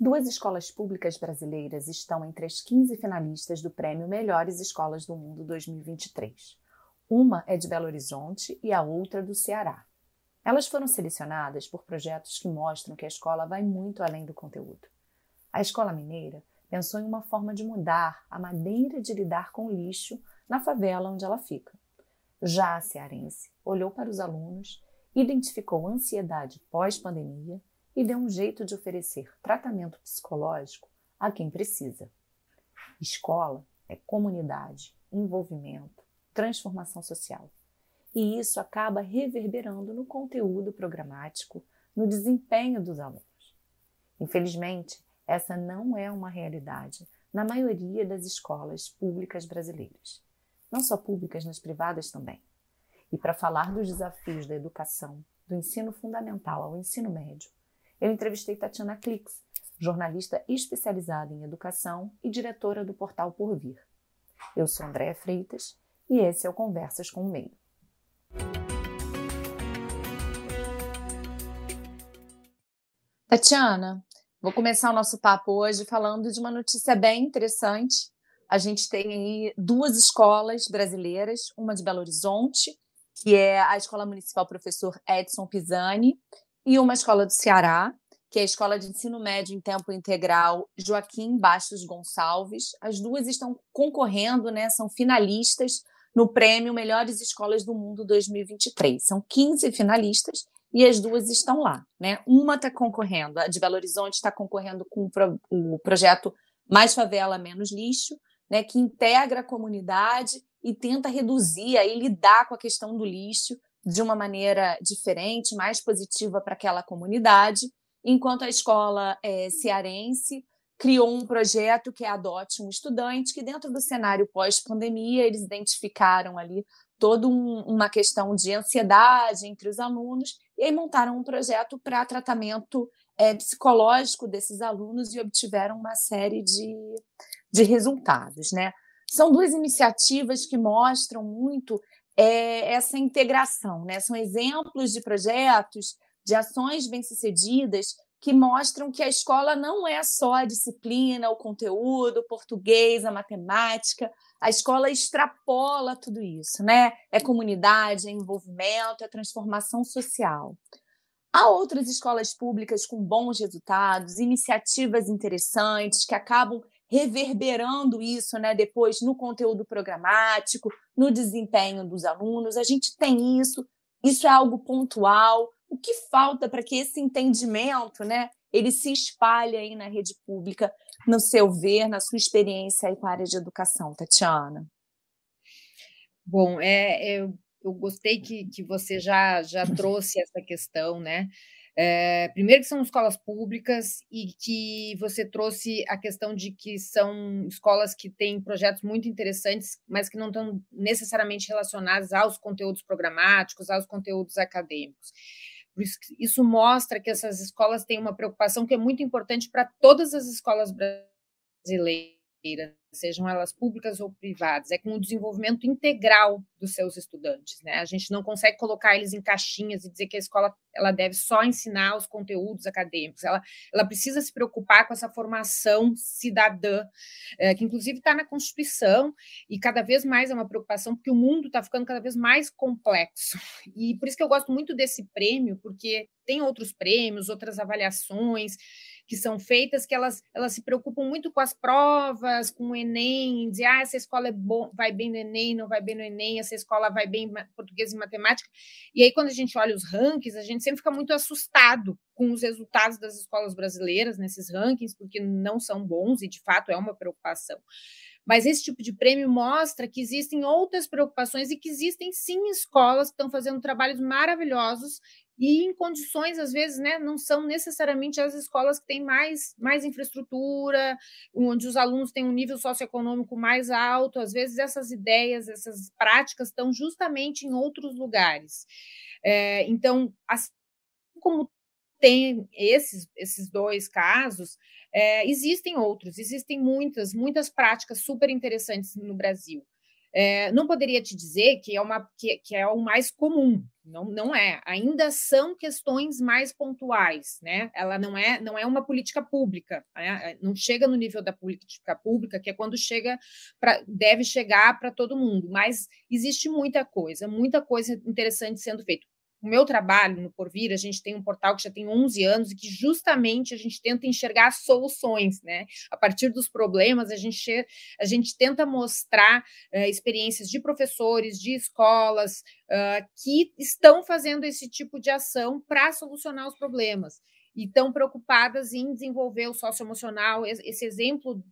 Duas escolas públicas brasileiras estão entre as 15 finalistas do Prêmio Melhores Escolas do Mundo 2023. Uma é de Belo Horizonte e a outra do Ceará. Elas foram selecionadas por projetos que mostram que a escola vai muito além do conteúdo. A escola mineira pensou em uma forma de mudar a maneira de lidar com o lixo na favela onde ela fica. Já a cearense olhou para os alunos, identificou ansiedade pós-pandemia e dê um jeito de oferecer tratamento psicológico a quem precisa. Escola é comunidade, envolvimento, transformação social. E isso acaba reverberando no conteúdo programático, no desempenho dos alunos. Infelizmente, essa não é uma realidade na maioria das escolas públicas brasileiras. Não só públicas, mas privadas também. E para falar dos desafios da educação, do ensino fundamental ao ensino médio, eu entrevistei Tatiana Klix, jornalista especializada em educação e diretora do portal Por Vir. Eu sou Andréa Freitas e esse é o Conversas com o Meio. Tatiana, vou começar o nosso papo hoje falando de uma notícia bem interessante. A gente tem aí duas escolas brasileiras, uma de Belo Horizonte, que é a Escola Municipal Professor Edson Pisani, e uma escola do Ceará, que é a Escola de Ensino Médio em Tempo Integral Joaquim Bastos Gonçalves. As duas estão concorrendo, né, são finalistas no prêmio Melhores Escolas do Mundo 2023. São 15 finalistas e as duas estão lá. Né? Uma está concorrendo, a de Belo Horizonte está concorrendo com o, pro, o projeto Mais Favela, Menos Lixo, né, que integra a comunidade e tenta reduzir e lidar com a questão do lixo de uma maneira diferente, mais positiva para aquela comunidade, enquanto a escola é, cearense criou um projeto que é Adote um Estudante, que dentro do cenário pós-pandemia eles identificaram ali toda um, uma questão de ansiedade entre os alunos e aí montaram um projeto para tratamento é, psicológico desses alunos e obtiveram uma série de, de resultados, né? São duas iniciativas que mostram muito é, essa integração. Né? São exemplos de projetos, de ações bem-sucedidas que mostram que a escola não é só a disciplina, o conteúdo, o português, a matemática. A escola extrapola tudo isso, né? É comunidade, é envolvimento, é transformação social. Há outras escolas públicas com bons resultados, iniciativas interessantes que acabam reverberando isso né, depois no conteúdo programático, no desempenho dos alunos. A gente tem isso, isso é algo pontual. O que falta para que esse entendimento né, ele se espalhe aí na rede pública, no seu ver, na sua experiência aí com a área de educação, Tatiana? Bom, é, eu, eu gostei que, que você já, já trouxe essa questão, né? É, primeiro que são escolas públicas e que você trouxe a questão de que são escolas que têm projetos muito interessantes, mas que não estão necessariamente relacionados aos conteúdos programáticos, aos conteúdos acadêmicos. Isso mostra que essas escolas têm uma preocupação que é muito importante para todas as escolas brasileiras sejam elas públicas ou privadas, é com o desenvolvimento integral dos seus estudantes, né? A gente não consegue colocar eles em caixinhas e dizer que a escola ela deve só ensinar os conteúdos acadêmicos, ela, ela precisa se preocupar com essa formação cidadã, é, que inclusive está na Constituição, e cada vez mais é uma preocupação, porque o mundo está ficando cada vez mais complexo. E por isso que eu gosto muito desse prêmio, porque tem outros prêmios, outras avaliações, que são feitas, que elas, elas se preocupam muito com as provas, com o Enem, dizer, ah, essa escola é bom, vai bem no Enem, não vai bem no Enem, essa escola vai bem em português e matemática. E aí, quando a gente olha os rankings, a gente sempre fica muito assustado com os resultados das escolas brasileiras nesses rankings, porque não são bons e, de fato, é uma preocupação. Mas esse tipo de prêmio mostra que existem outras preocupações e que existem sim escolas que estão fazendo trabalhos maravilhosos e em condições, às vezes, né, não são necessariamente as escolas que têm mais, mais infraestrutura, onde os alunos têm um nível socioeconômico mais alto, às vezes essas ideias, essas práticas estão justamente em outros lugares. É, então, assim como tem esses, esses dois casos, é, existem outros, existem muitas, muitas práticas super interessantes no Brasil. É, não poderia te dizer que é, uma, que, que é o mais comum, não, não é. Ainda são questões mais pontuais, né? Ela não é, não é uma política pública, né? não chega no nível da política pública, que é quando chega para deve chegar para todo mundo, mas existe muita coisa, muita coisa interessante sendo feita o meu trabalho no Porvir, a gente tem um portal que já tem 11 anos e que justamente a gente tenta enxergar soluções, né? A partir dos problemas, a gente, a gente tenta mostrar uh, experiências de professores, de escolas uh, que estão fazendo esse tipo de ação para solucionar os problemas e estão preocupadas em desenvolver o socioemocional. Esse exemplo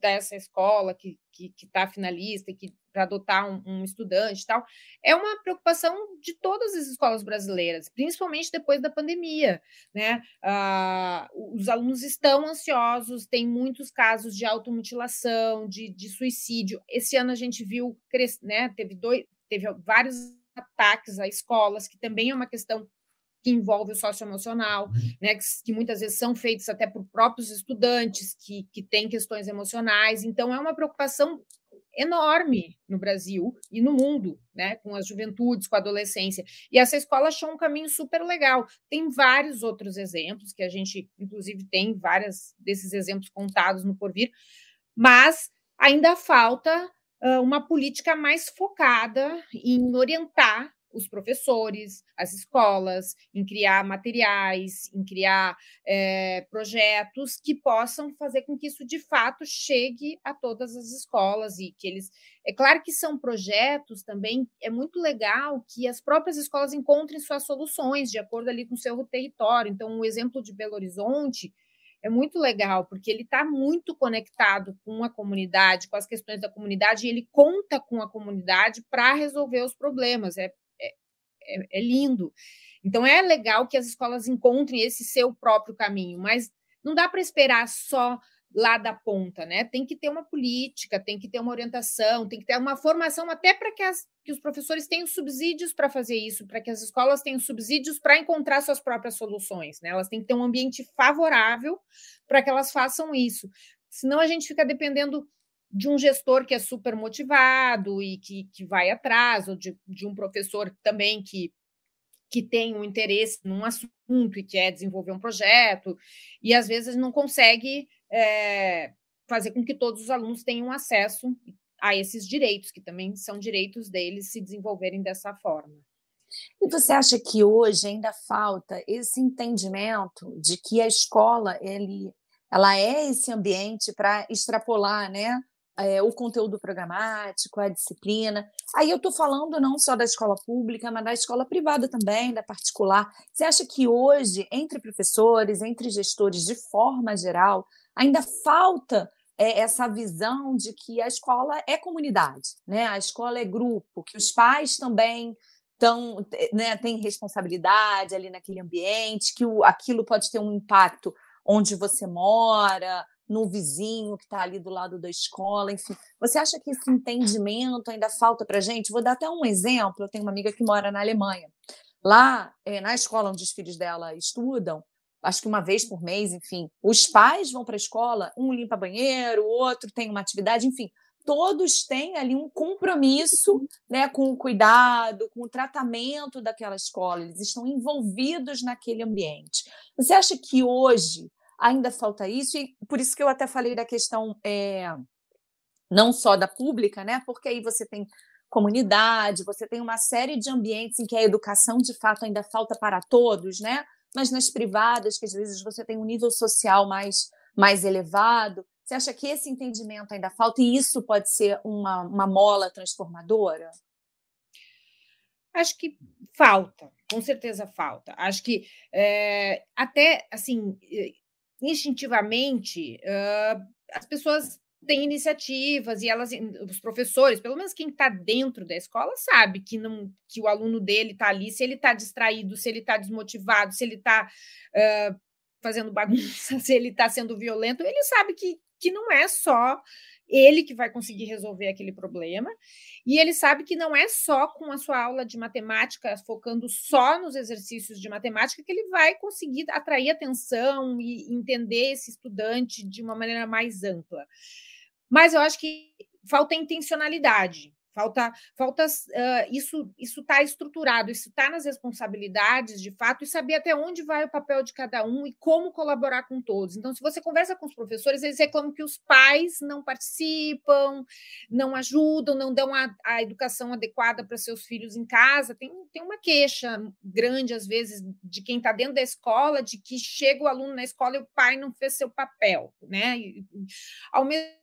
dessa escola que está finalista e que para adotar um, um, estudante e tal, é uma preocupação de todas as escolas brasileiras, principalmente depois da pandemia. Né? Ah, os alunos estão ansiosos, tem muitos casos de automutilação, de, de suicídio. Esse ano a gente viu, né, teve, dois, teve vários ataques a escolas, que também é uma questão que envolve o socioemocional, uhum. né, que, que, muitas vezes são feitos até por próprios estudantes que, que têm questões emocionais. Então, é uma preocupação enorme no Brasil e no mundo, né, com as juventudes, com a adolescência. E essa escola achou um caminho super legal. Tem vários outros exemplos que a gente, inclusive, tem vários desses exemplos contados no porvir, mas ainda falta uh, uma política mais focada em orientar os professores, as escolas, em criar materiais, em criar é, projetos que possam fazer com que isso de fato chegue a todas as escolas e que eles. É claro que são projetos também, é muito legal que as próprias escolas encontrem suas soluções de acordo ali com o seu território. Então, o exemplo de Belo Horizonte é muito legal, porque ele está muito conectado com a comunidade, com as questões da comunidade, e ele conta com a comunidade para resolver os problemas. É é, é lindo. Então é legal que as escolas encontrem esse seu próprio caminho, mas não dá para esperar só lá da ponta, né? Tem que ter uma política, tem que ter uma orientação, tem que ter uma formação até para que, que, os professores tenham subsídios para fazer isso, para que as escolas tenham subsídios para encontrar suas próprias soluções, né? Elas têm que ter um ambiente favorável para que elas façam isso. Senão a gente fica dependendo de um gestor que é super motivado e que, que vai atrás, ou de, de um professor também que, que tem um interesse num assunto e quer desenvolver um projeto, e às vezes não consegue é, fazer com que todos os alunos tenham acesso a esses direitos, que também são direitos deles se desenvolverem dessa forma. E você acha que hoje ainda falta esse entendimento de que a escola ele, ela é esse ambiente para extrapolar, né, é, o conteúdo programático, a disciplina. Aí eu estou falando não só da escola pública, mas da escola privada também, da particular. Você acha que hoje, entre professores, entre gestores, de forma geral, ainda falta é, essa visão de que a escola é comunidade, né? a escola é grupo, que os pais também tão, né, têm responsabilidade ali naquele ambiente, que o, aquilo pode ter um impacto onde você mora, no vizinho que está ali do lado da escola, enfim. Você acha que esse entendimento ainda falta para gente? Vou dar até um exemplo. Eu tenho uma amiga que mora na Alemanha. Lá, eh, na escola onde os filhos dela estudam, acho que uma vez por mês, enfim, os pais vão para a escola, um limpa banheiro, o outro tem uma atividade, enfim, todos têm ali um compromisso né, com o cuidado, com o tratamento daquela escola, eles estão envolvidos naquele ambiente. Você acha que hoje ainda falta isso, e por isso que eu até falei da questão é, não só da pública, né? Porque aí você tem comunidade, você tem uma série de ambientes em que a educação de fato ainda falta para todos, né? Mas nas privadas, que às vezes você tem um nível social mais, mais elevado, você acha que esse entendimento ainda falta e isso pode ser uma, uma mola transformadora? Acho que falta, com certeza falta. Acho que é, até assim instintivamente, uh, as pessoas têm iniciativas e elas, os professores, pelo menos quem está dentro da escola, sabe que, não, que o aluno dele está ali, se ele está distraído, se ele está desmotivado, se ele está uh, fazendo bagunça, se ele está sendo violento, ele sabe que, que não é só ele que vai conseguir resolver aquele problema, e ele sabe que não é só com a sua aula de matemática, focando só nos exercícios de matemática, que ele vai conseguir atrair atenção e entender esse estudante de uma maneira mais ampla. Mas eu acho que falta intencionalidade. Falta, falta uh, isso isso está estruturado, isso está nas responsabilidades de fato e saber até onde vai o papel de cada um e como colaborar com todos. Então, se você conversa com os professores, eles reclamam que os pais não participam, não ajudam, não dão a, a educação adequada para seus filhos em casa. Tem, tem uma queixa grande, às vezes, de quem está dentro da escola, de que chega o aluno na escola e o pai não fez seu papel, né? E, ao mesmo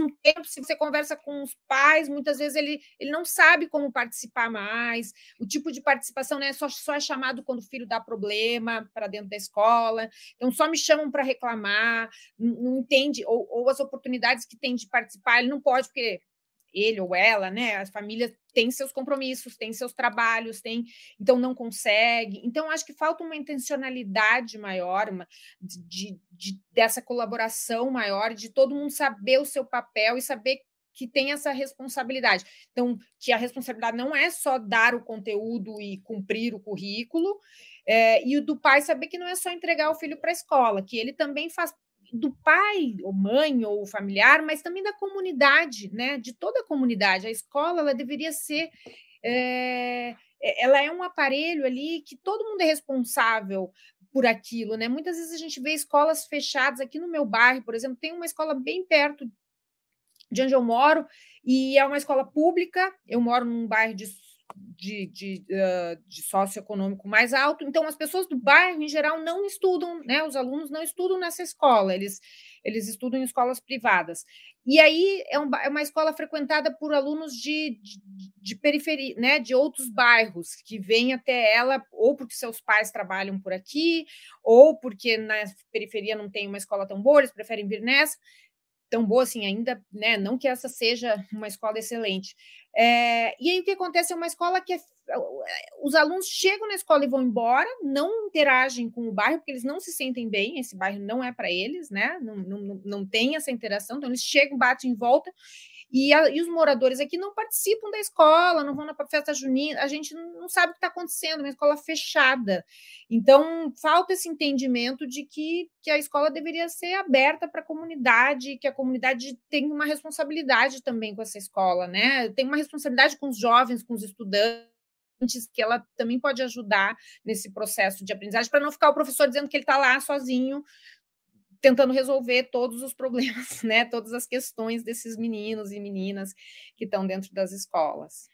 um tempo, se você conversa com os pais, muitas vezes ele, ele não sabe como participar mais, o tipo de participação né, só, só é chamado quando o filho dá problema para dentro da escola, então só me chamam para reclamar, não, não entende, ou, ou as oportunidades que tem de participar, ele não pode, porque ele ou ela, né? As famílias têm seus compromissos, têm seus trabalhos, têm, então não consegue. Então, acho que falta uma intencionalidade maior, uma, de, de, dessa colaboração maior, de todo mundo saber o seu papel e saber que tem essa responsabilidade. Então, que a responsabilidade não é só dar o conteúdo e cumprir o currículo, é, e o do pai saber que não é só entregar o filho para a escola, que ele também faz do pai, ou mãe, ou familiar, mas também da comunidade, né? De toda a comunidade. A escola ela deveria ser. É, ela é um aparelho ali que todo mundo é responsável por aquilo, né? Muitas vezes a gente vê escolas fechadas aqui no meu bairro, por exemplo, tem uma escola bem perto de onde eu moro e é uma escola pública. Eu moro num bairro de de, de, uh, de socioeconômico mais alto. Então, as pessoas do bairro, em geral, não estudam, né? Os alunos não estudam nessa escola, eles, eles estudam em escolas privadas. E aí é, um, é uma escola frequentada por alunos de, de, de, periferia, né? De outros bairros que vêm até ela, ou porque seus pais trabalham por aqui, ou porque na periferia não tem uma escola tão boa, eles preferem vir nessa tão boa assim ainda, né? Não que essa seja uma escola excelente. É, e aí o que acontece é uma escola que é, os alunos chegam na escola e vão embora, não interagem com o bairro, porque eles não se sentem bem, esse bairro não é para eles, né? Não, não, não tem essa interação, então eles chegam, batem em volta e, a, e, os moradores aqui não participam da escola, não vão na festa junina, a gente não sabe o que está acontecendo, uma escola fechada. Então, falta esse entendimento de que, que a escola deveria ser aberta para a comunidade, que a comunidade tem uma responsabilidade também com essa escola, né? Tem uma responsabilidade com os jovens, com os estudantes que ela também pode ajudar nesse processo de aprendizagem, para não ficar o professor dizendo que ele está lá sozinho, tentando resolver todos os problemas, né, todas as questões desses meninos e meninas que estão dentro das escolas.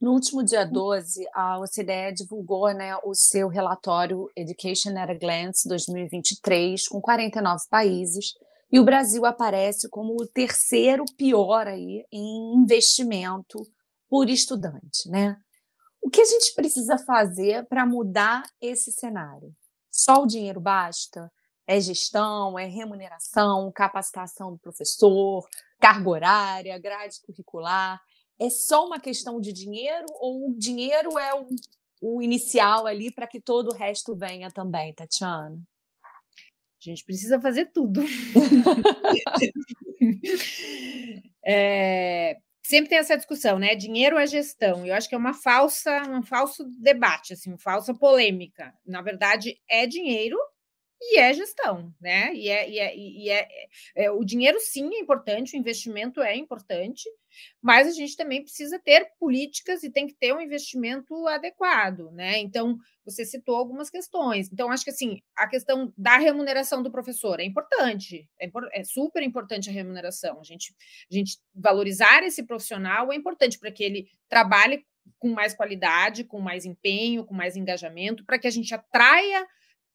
No último dia 12, a OCDE divulgou né, o seu relatório Education at a Glance 2023, com 49 países, e o Brasil aparece como o terceiro pior aí em investimento por estudante. Né? O que a gente precisa fazer para mudar esse cenário? Só o dinheiro basta? É gestão, é remuneração, capacitação do professor, carga horária, grade curricular. É só uma questão de dinheiro ou o dinheiro é o, o inicial ali para que todo o resto venha também, Tatiana? A gente precisa fazer tudo. é, sempre tem essa discussão, né? Dinheiro é gestão. Eu acho que é uma falsa, um falso debate, assim, uma falsa polêmica. Na verdade, é dinheiro e é gestão, né? E é, e é, e é, é, o dinheiro sim é importante, o investimento é importante, mas a gente também precisa ter políticas e tem que ter um investimento adequado, né? Então, você citou algumas questões. Então, acho que assim, a questão da remuneração do professor é importante, é, é super importante a remuneração. A gente, a gente valorizar esse profissional é importante para que ele trabalhe com mais qualidade, com mais empenho, com mais engajamento, para que a gente atraia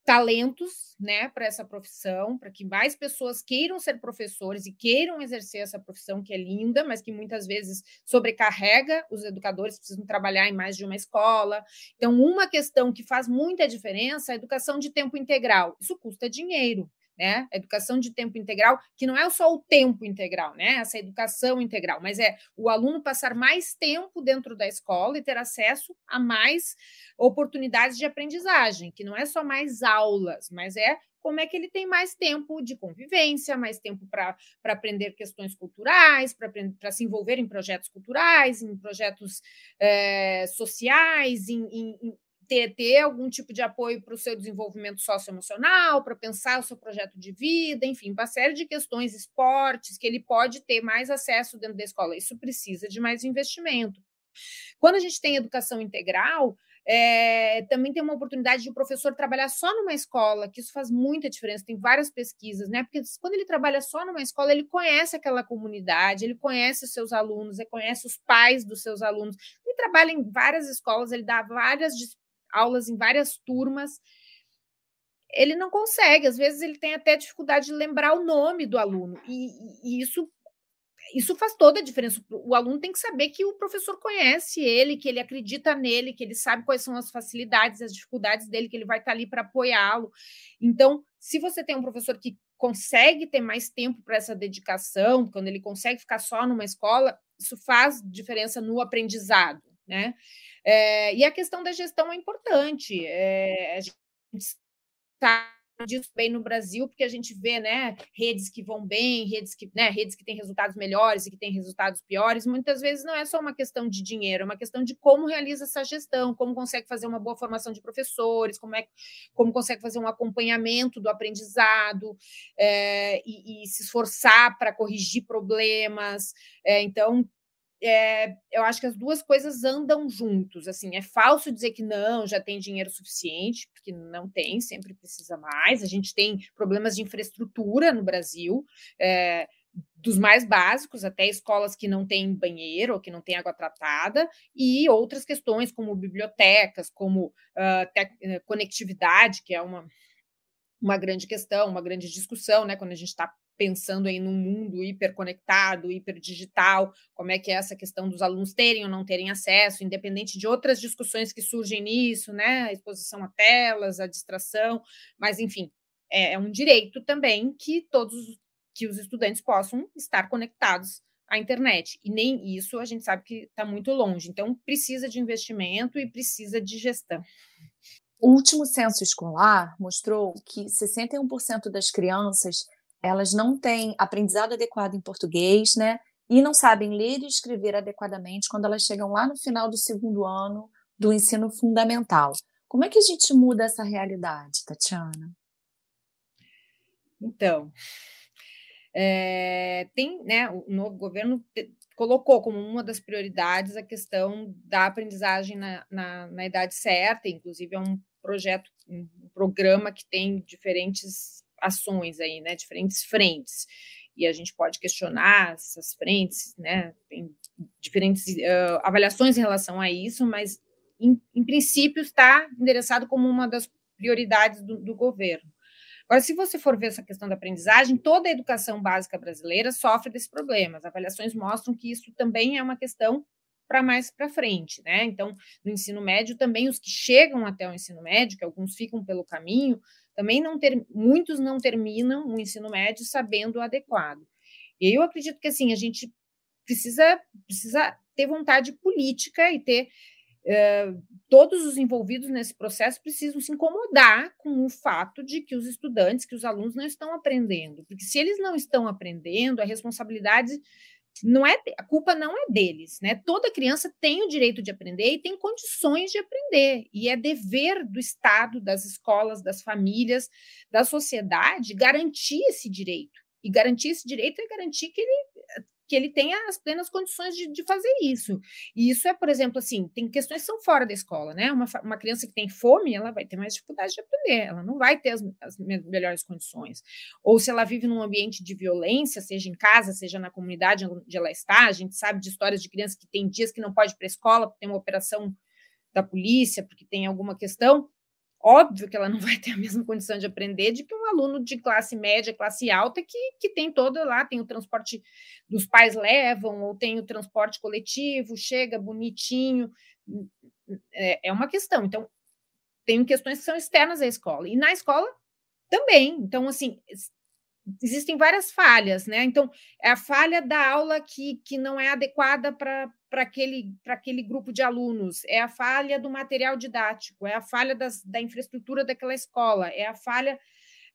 talentos, né, para essa profissão, para que mais pessoas queiram ser professores e queiram exercer essa profissão que é linda, mas que muitas vezes sobrecarrega os educadores, precisam trabalhar em mais de uma escola. Então, uma questão que faz muita diferença é a educação de tempo integral. Isso custa dinheiro né? Educação de tempo integral, que não é só o tempo integral, né? Essa educação integral, mas é o aluno passar mais tempo dentro da escola e ter acesso a mais oportunidades de aprendizagem, que não é só mais aulas, mas é como é que ele tem mais tempo de convivência, mais tempo para aprender questões culturais, para se envolver em projetos culturais, em projetos é, sociais, em, em, em ter, ter algum tipo de apoio para o seu desenvolvimento socioemocional, para pensar o seu projeto de vida, enfim, uma série de questões, esportes, que ele pode ter mais acesso dentro da escola. Isso precisa de mais investimento. Quando a gente tem educação integral, é, também tem uma oportunidade de o professor trabalhar só numa escola, que isso faz muita diferença. Tem várias pesquisas, né? Porque quando ele trabalha só numa escola, ele conhece aquela comunidade, ele conhece os seus alunos, ele conhece os pais dos seus alunos. Ele trabalha em várias escolas, ele dá várias aulas em várias turmas. Ele não consegue, às vezes ele tem até dificuldade de lembrar o nome do aluno, e, e isso isso faz toda a diferença. O aluno tem que saber que o professor conhece ele, que ele acredita nele, que ele sabe quais são as facilidades, as dificuldades dele, que ele vai estar ali para apoiá-lo. Então, se você tem um professor que consegue ter mais tempo para essa dedicação, quando ele consegue ficar só numa escola, isso faz diferença no aprendizado, né? É, e a questão da gestão é importante. É, a gente está disso bem no Brasil, porque a gente vê, né, redes que vão bem, redes que, né, redes que têm resultados melhores e que têm resultados piores. Muitas vezes não é só uma questão de dinheiro, é uma questão de como realiza essa gestão, como consegue fazer uma boa formação de professores, como é como consegue fazer um acompanhamento do aprendizado é, e, e, se esforçar para corrigir problemas. É, então é, eu acho que as duas coisas andam juntos. Assim, é falso dizer que não, já tem dinheiro suficiente, porque não tem, sempre precisa mais. A gente tem problemas de infraestrutura no Brasil. É, dos mais básicos, até escolas que não têm banheiro ou que não têm água tratada, e outras questões como bibliotecas, como uh, conectividade, que é uma, uma grande questão, uma grande discussão, né, quando a gente está pensando aí num mundo hiperconectado, hiperdigital, como é que é essa questão dos alunos terem ou não terem acesso, independente de outras discussões que surgem nisso, né? A exposição a telas, a distração, mas enfim, é, é um direito também que todos que os estudantes possam estar conectados à internet. E nem isso a gente sabe que está muito longe. Então, precisa de investimento e precisa de gestão. O último censo escolar mostrou que 61% das crianças elas não têm aprendizado adequado em português, né? E não sabem ler e escrever adequadamente quando elas chegam lá no final do segundo ano do ensino fundamental. Como é que a gente muda essa realidade, Tatiana? Então, é, tem, né, o novo governo te, colocou como uma das prioridades a questão da aprendizagem na, na, na idade certa, inclusive é um projeto, um programa que tem diferentes ações aí, né, diferentes frentes. E a gente pode questionar essas frentes, né, tem diferentes uh, avaliações em relação a isso, mas em, em, princípio está endereçado como uma das prioridades do, do governo. Agora, se você for ver essa questão da aprendizagem, toda a educação básica brasileira sofre desse problema. As avaliações mostram que isso também é uma questão para mais para frente, né? Então, no ensino médio também os que chegam até o ensino médio, que alguns ficam pelo caminho, também não ter, muitos não terminam o ensino médio sabendo o adequado. E eu acredito que assim a gente precisa precisa ter vontade política e ter uh, todos os envolvidos nesse processo precisam se incomodar com o fato de que os estudantes, que os alunos não estão aprendendo, porque se eles não estão aprendendo, a responsabilidade não é a culpa não é deles, né? Toda criança tem o direito de aprender e tem condições de aprender, e é dever do Estado, das escolas, das famílias, da sociedade garantir esse direito. E garantir esse direito é garantir que ele que ele tenha as plenas condições de, de, fazer isso. E isso é, por exemplo, assim, tem questões que são fora da escola, né? Uma, uma criança que tem fome, ela vai ter mais dificuldade de aprender, ela não vai ter as, as melhores condições. Ou se ela vive num ambiente de violência, seja em casa, seja na comunidade onde ela está, a gente sabe de histórias de crianças que tem dias que não pode ir para a escola, porque tem uma operação da polícia, porque tem alguma questão, Óbvio que ela não vai ter a mesma condição de aprender de que um aluno de classe média, classe alta, que, que tem todo lá, tem o transporte dos pais levam, ou tem o transporte coletivo, chega bonitinho. É, é uma questão. Então, tem questões que são externas à escola. E na escola também. Então, assim, existem várias falhas, né? Então, é a falha da aula que, que não é adequada para aquele, aquele grupo de alunos, é a falha do material didático, é a falha das, da infraestrutura daquela escola, é a falha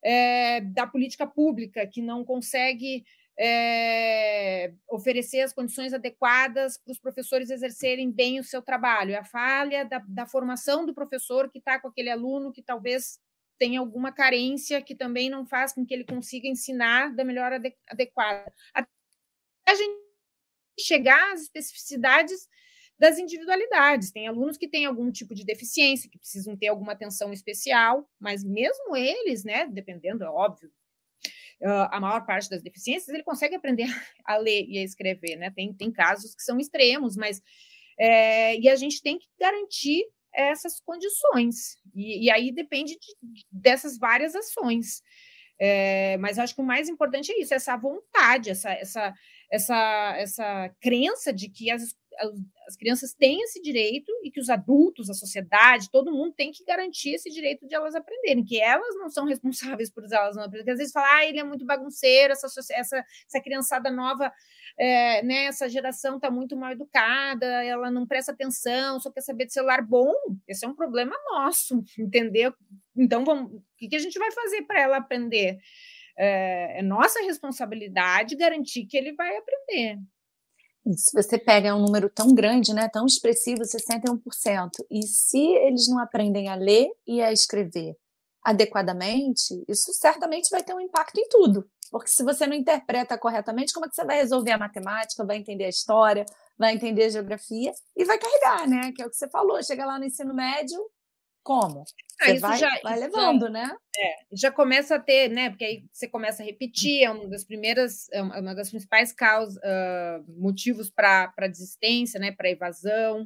é, da política pública que não consegue é, oferecer as condições adequadas para os professores exercerem bem o seu trabalho, é a falha da, da formação do professor que está com aquele aluno que talvez tenha alguma carência que também não faz com que ele consiga ensinar da melhor adequada. Até a gente chegar às especificidades das individualidades. Tem alunos que têm algum tipo de deficiência, que precisam ter alguma atenção especial, mas mesmo eles, né, dependendo, é óbvio, a maior parte das deficiências, ele consegue aprender a ler e a escrever, né? Tem, tem casos que são extremos, mas é, e a gente tem que garantir essas condições. E, e aí depende de, dessas várias ações. É, mas acho que o mais importante é isso, essa vontade, essa, essa, essa, essa crença de que as, as crianças têm esse direito e que os adultos, a sociedade, todo mundo tem que garantir esse direito de elas aprenderem, que elas não são responsáveis por elas não aprenderem. Às vezes falam, ah, ele é muito bagunceiro, essa, essa, essa criançada nova, é, né, essa geração está muito mal educada, ela não presta atenção, só quer saber de celular bom. Esse é um problema nosso, entendeu? Então, vamos, o que, que a gente vai fazer para ela aprender? É, é nossa responsabilidade garantir que ele vai aprender. Se você pega um número tão grande, né, tão expressivo, 61%, e se eles não aprendem a ler e a escrever adequadamente, isso certamente vai ter um impacto em tudo. Porque se você não interpreta corretamente, como é que você vai resolver a matemática, vai entender a história, vai entender a geografia e vai carregar, né? Que é o que você falou. Chega lá no ensino médio, como? Ah, você vai, já, vai levando, já, né? É, já começa a ter, né? Porque aí você começa a repetir, é uma das primeiras, é uma é das principais causas, uh, motivos para desistência, né? Para evasão.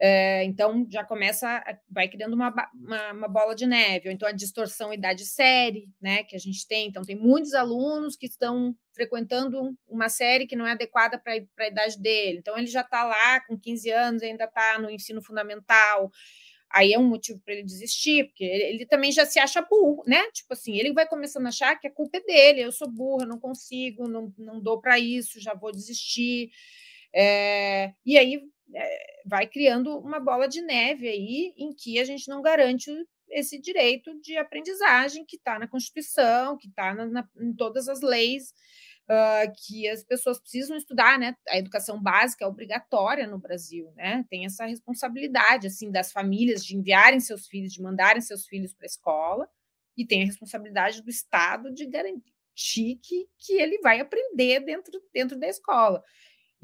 É, então já começa, vai criando uma, uma, uma, bola de neve, ou então a distorção idade-série, né? Que a gente tem. Então, tem muitos alunos que estão frequentando uma série que não é adequada para a idade dele. Então, ele já está lá com 15 anos, ainda está no ensino fundamental aí é um motivo para ele desistir, porque ele, ele, também já se acha burro, né? Tipo assim, ele vai começando a achar que a culpa é dele, eu sou burra, não consigo, não, não dou para isso, já vou desistir. É, e aí vai criando uma bola de neve aí em que a gente não garante esse direito de aprendizagem que está na Constituição, que está em todas as leis uh, que as pessoas precisam estudar, né? A educação básica é obrigatória no Brasil, né? Tem essa responsabilidade, assim, das famílias de enviarem seus filhos, de mandarem seus filhos para a escola, e tem a responsabilidade do Estado de garantir que, que ele vai aprender dentro, dentro da escola.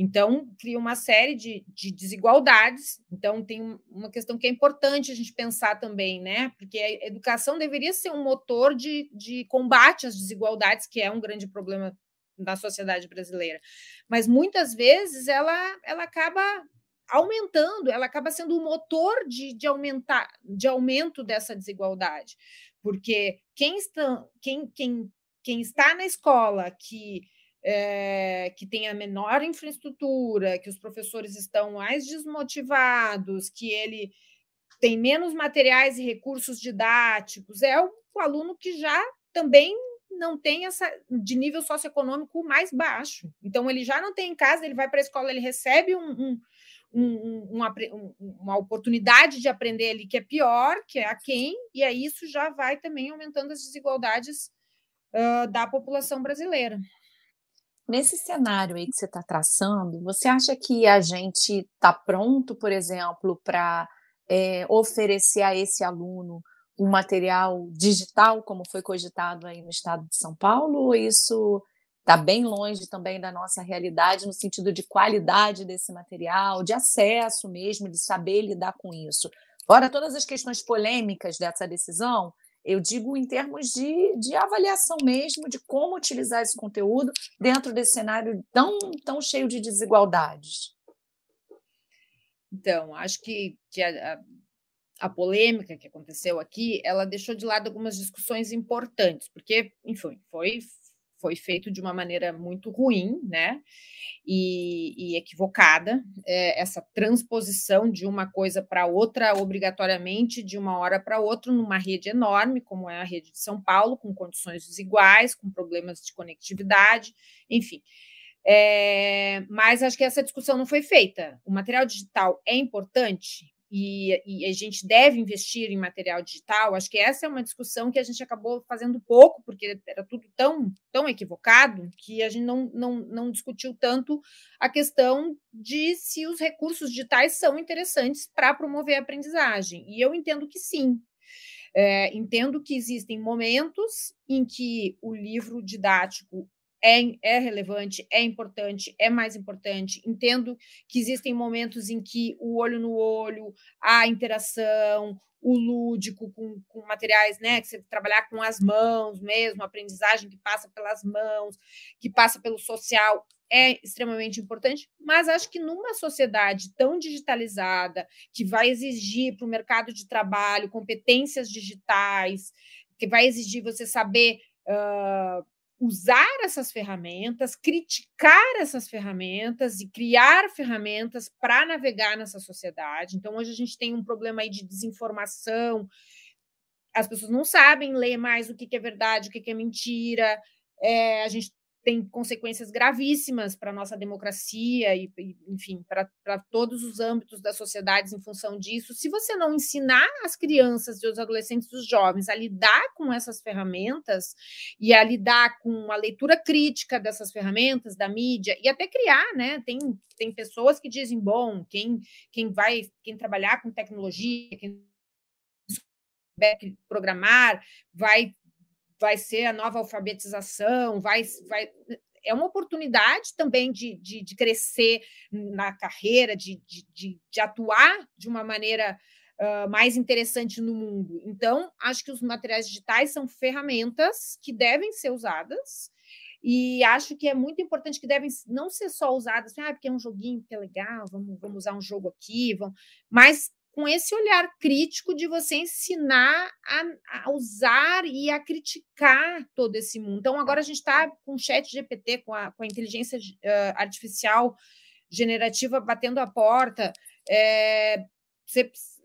Então, cria uma série de, de, desigualdades. Então, tem uma questão que é importante a gente pensar também, né? Porque a educação deveria ser um motor de, de combate às desigualdades, que é um grande problema da sociedade brasileira. Mas muitas vezes ela, ela acaba aumentando, ela acaba sendo o motor de, de aumentar, de aumento dessa desigualdade. Porque quem está, quem, quem, quem está na escola que é, que tem a menor infraestrutura, que os professores estão mais desmotivados, que ele tem menos materiais e recursos didáticos, é o, o aluno que já também não tem essa de nível socioeconômico mais baixo. Então ele já não tem em casa, ele vai para a escola, ele recebe um, um, um, uma, uma oportunidade de aprender ali que é pior, que é a quem, e aí isso já vai também aumentando as desigualdades uh, da população brasileira. Nesse cenário aí que você está traçando, você acha que a gente está pronto, por exemplo, para é, oferecer a esse aluno um material digital, como foi cogitado aí no estado de São Paulo, ou isso está bem longe também da nossa realidade, no sentido de qualidade desse material, de acesso mesmo, de saber lidar com isso? Fora todas as questões polêmicas dessa decisão, eu digo em termos de, de avaliação mesmo, de como utilizar esse conteúdo dentro desse cenário tão, tão cheio de desigualdades. Então, acho que, que a, a a polêmica que aconteceu aqui, ela deixou de lado algumas discussões importantes, porque, enfim, foi, foi feito de uma maneira muito ruim, né? E, e equivocada, é, essa transposição de uma coisa para outra, obrigatoriamente, de uma hora para outra, numa rede enorme, como é a rede de São Paulo, com condições desiguais, com problemas de conectividade, enfim. É, mas acho que essa discussão não foi feita. O material digital é importante, e, e, a gente deve investir em material digital, acho que essa é uma discussão que a gente acabou fazendo pouco, porque era tudo tão, tão equivocado que a gente não, não, não discutiu tanto a questão de se os recursos digitais são interessantes para promover a aprendizagem. E eu entendo que sim. É, entendo que existem momentos em que o livro didático é, é relevante, é importante, é mais importante. Entendo que existem momentos em que o olho no olho, a interação, o lúdico com, com materiais, né? Que você trabalhar com as mãos mesmo, aprendizagem que passa pelas mãos, que passa pelo social, é extremamente importante, mas acho que numa sociedade tão digitalizada, que vai exigir para o mercado de trabalho competências digitais, que vai exigir você saber. Uh, usar essas ferramentas, criticar essas ferramentas e criar ferramentas para navegar nessa sociedade. Então, hoje a gente tem um problema aí de desinformação, as pessoas não sabem ler mais o que, é verdade, o que, é mentira. É, a gente tem consequências gravíssimas para a nossa democracia e, enfim, para todos os âmbitos das sociedades em função disso. Se você não ensinar as crianças e os adolescentes os jovens a lidar com essas ferramentas e a lidar com a leitura crítica dessas ferramentas, da mídia, e até criar, né? Tem, tem pessoas que dizem, bom, quem, quem vai, quem trabalhar com tecnologia, quem programar, vai vai ser a nova alfabetização, vai, vai é uma oportunidade também de, de, de crescer na carreira, de, de, de, atuar de uma maneira uh, mais interessante no mundo. Então, acho que os materiais digitais são ferramentas que devem ser usadas. E acho que é muito importante que devem não ser só usadas, ah, porque é um joguinho que é legal, vamos, vamos usar um jogo aqui, vamos, mas com esse olhar crítico de você ensinar a, a, usar e a criticar todo esse mundo. Então, agora a gente está com o chat GPT, com a, com a inteligência uh, artificial generativa batendo a porta. É,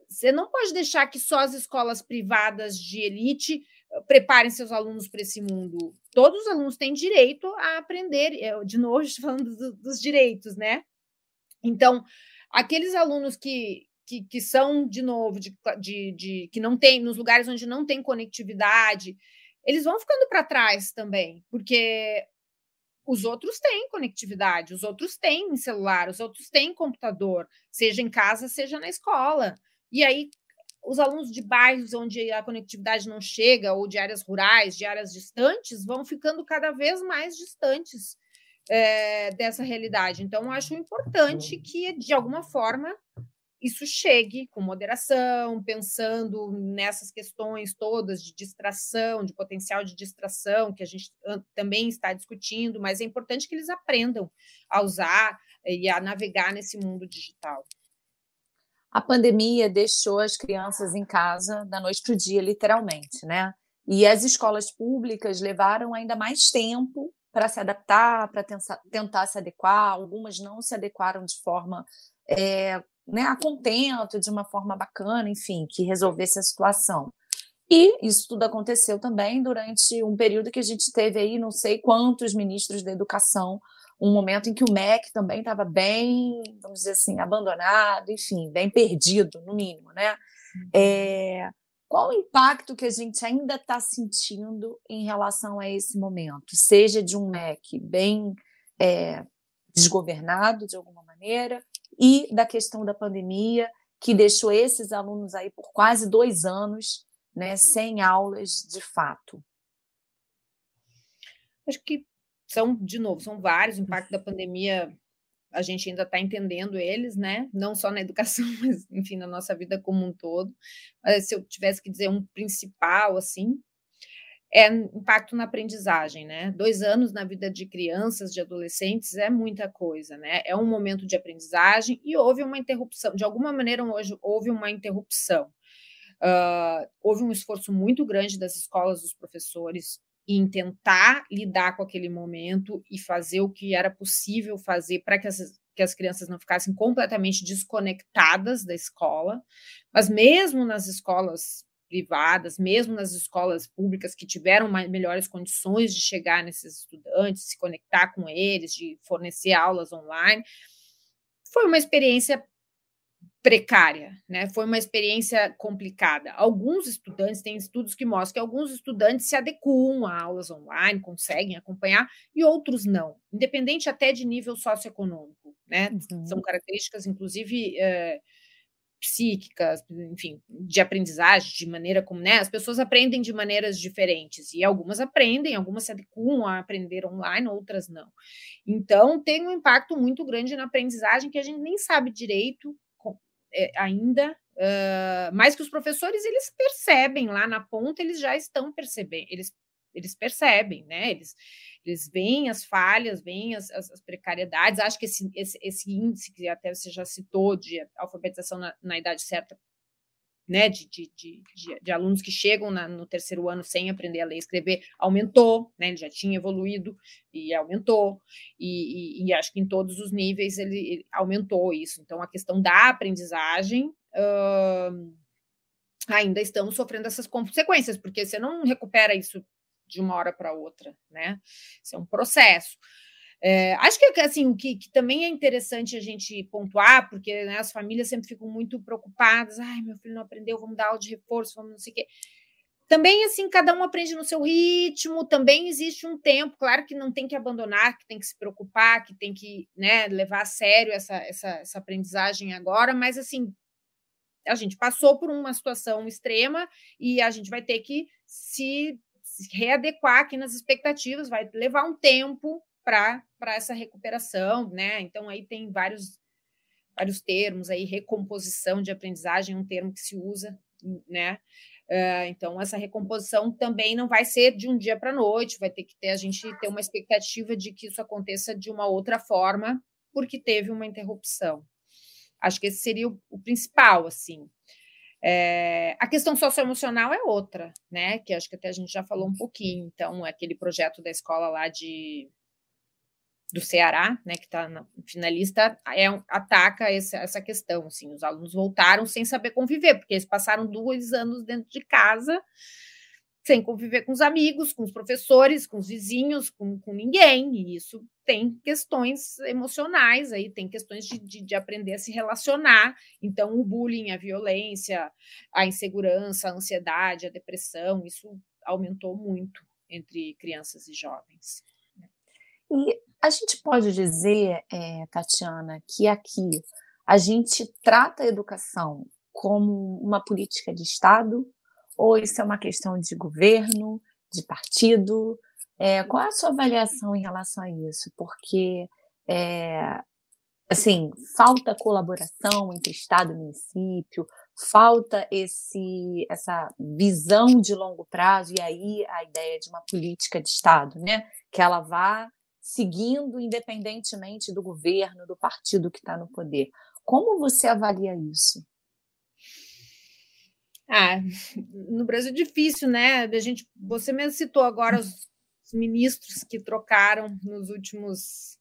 você não pode deixar que só as escolas privadas de elite preparem seus alunos para esse mundo. Todos os alunos têm direito a aprender. De novo, falando do, dos direitos, né? Então, aqueles alunos que, que, que são, de novo, de, de, de, que não tem, nos lugares onde não tem conectividade, eles vão ficando para trás também, porque os outros têm conectividade, os outros têm celular, os outros têm computador, seja em casa, seja na escola. E aí, os alunos de bairros onde a conectividade não chega, ou de áreas rurais, de áreas distantes, vão ficando cada vez mais distantes é, dessa realidade. Então, eu acho importante que, de alguma forma, isso chegue com moderação, pensando nessas questões todas de distração, de potencial de distração, que a gente também está discutindo, mas é importante que eles aprendam a usar e a navegar nesse mundo digital. A pandemia deixou as crianças em casa da noite para o dia, literalmente, né? E as escolas públicas levaram ainda mais tempo para se adaptar, para tentar se adequar. Algumas não se adequaram de forma é, né, a contento, de uma forma bacana, enfim, que resolvesse a situação. E isso tudo aconteceu também durante um período que a gente teve aí, não sei quantos ministros da educação, um momento em que o MEC também estava bem, vamos dizer assim, abandonado, enfim, bem perdido, no mínimo, né? Uhum. É, qual o impacto que a gente ainda está sentindo em relação a esse momento? Seja de um MEC bem é, desgovernado de alguma maneira, e da questão da pandemia, que deixou esses alunos aí por quase dois anos né, sem aulas de fato? Acho que são, de novo, são vários. O impacto da pandemia, a gente ainda está entendendo eles, né? Não só na educação, mas, enfim, na nossa vida como um todo. Mas se eu tivesse que dizer um principal, assim, é impacto na aprendizagem, né? Dois anos na vida de crianças, de adolescentes é muita coisa, né? É um momento de aprendizagem e houve uma interrupção, de alguma maneira hoje houve uma interrupção. Uh, houve um esforço muito grande das escolas, dos professores, em tentar lidar com aquele momento e fazer o que era possível fazer para que as, que as crianças não ficassem completamente desconectadas da escola, mas mesmo nas escolas privadas, mesmo nas escolas públicas que tiveram mais, melhores condições de chegar nesses estudantes, se conectar com eles, de fornecer aulas online, foi uma experiência precária, né? Foi uma experiência complicada. Alguns estudantes têm estudos que mostram que alguns estudantes se adequam a aulas online, conseguem acompanhar, e outros não, independente até de nível socioeconômico, né? Uhum. São características, inclusive, é, psíquicas, enfim, de aprendizagem, de maneira como, né? As pessoas aprendem de maneiras diferentes, e algumas aprendem, algumas se adequam a aprender online, outras não. Então, tem um impacto muito grande na aprendizagem que a gente nem sabe direito é, ainda, uh, mas que os professores eles percebem lá na ponta, eles já estão percebendo, eles, eles percebem, né? Eles, eles veem as falhas, veem as, as, as precariedades. Acho que esse, esse, esse, índice que até você já citou de alfabetização na, na idade certa né, de, de, de, de, alunos que chegam na, no terceiro ano sem aprender a ler e escrever aumentou, né, ele já tinha evoluído e aumentou, e, e, e acho que em todos os níveis ele, ele, aumentou isso. Então, a questão da aprendizagem uh, ainda estamos sofrendo essas consequências, porque você não recupera isso de uma hora para outra, né? Isso é um processo. É, acho que assim o que, que, também é interessante a gente pontuar, porque né, as famílias sempre ficam muito preocupadas, ai, meu filho não aprendeu, vamos dar aula de reforço, vamos não sei o quê. Também, assim, cada um aprende no seu ritmo, também existe um tempo, claro que não tem que abandonar, que tem que se preocupar, que tem que né, levar a sério essa, essa, essa aprendizagem agora, mas assim, a gente passou por uma situação extrema e a gente vai ter que se, se readequar aqui nas expectativas, vai levar um tempo para essa recuperação, né? Então aí tem vários vários termos aí, recomposição de aprendizagem, um termo que se usa, né? Uh, então, essa recomposição também não vai ser de um dia para noite, vai ter que ter a gente ter uma expectativa de que isso aconteça de uma outra forma, porque teve uma interrupção. Acho que esse seria o, o principal, assim. É, a questão socioemocional é outra, né? Que acho que até a gente já falou um pouquinho. Então, aquele projeto da escola lá de do Ceará, né, que está finalista, é, ataca essa, essa questão. Assim, os alunos voltaram sem saber conviver, porque eles passaram dois anos dentro de casa, sem conviver com os amigos, com os professores, com os vizinhos, com, com ninguém. E isso tem questões emocionais aí, tem questões de, de, de aprender a se relacionar. Então, o bullying, a violência, a insegurança, a ansiedade, a depressão, isso aumentou muito entre crianças e jovens. E a gente pode dizer, é, Tatiana, que aqui a gente trata a educação como uma política de Estado, ou isso é uma questão de governo, de partido? É, qual é a sua avaliação em relação a isso? Porque, é, assim, falta colaboração entre Estado e município, falta esse, essa visão de longo prazo, e aí a ideia de uma política de Estado, né? Que ela vá seguindo independentemente do governo, do partido que está no poder. Como você avalia isso? Ah, no Brasil é difícil, né? A gente, você mesmo citou agora os ministros que trocaram nos últimos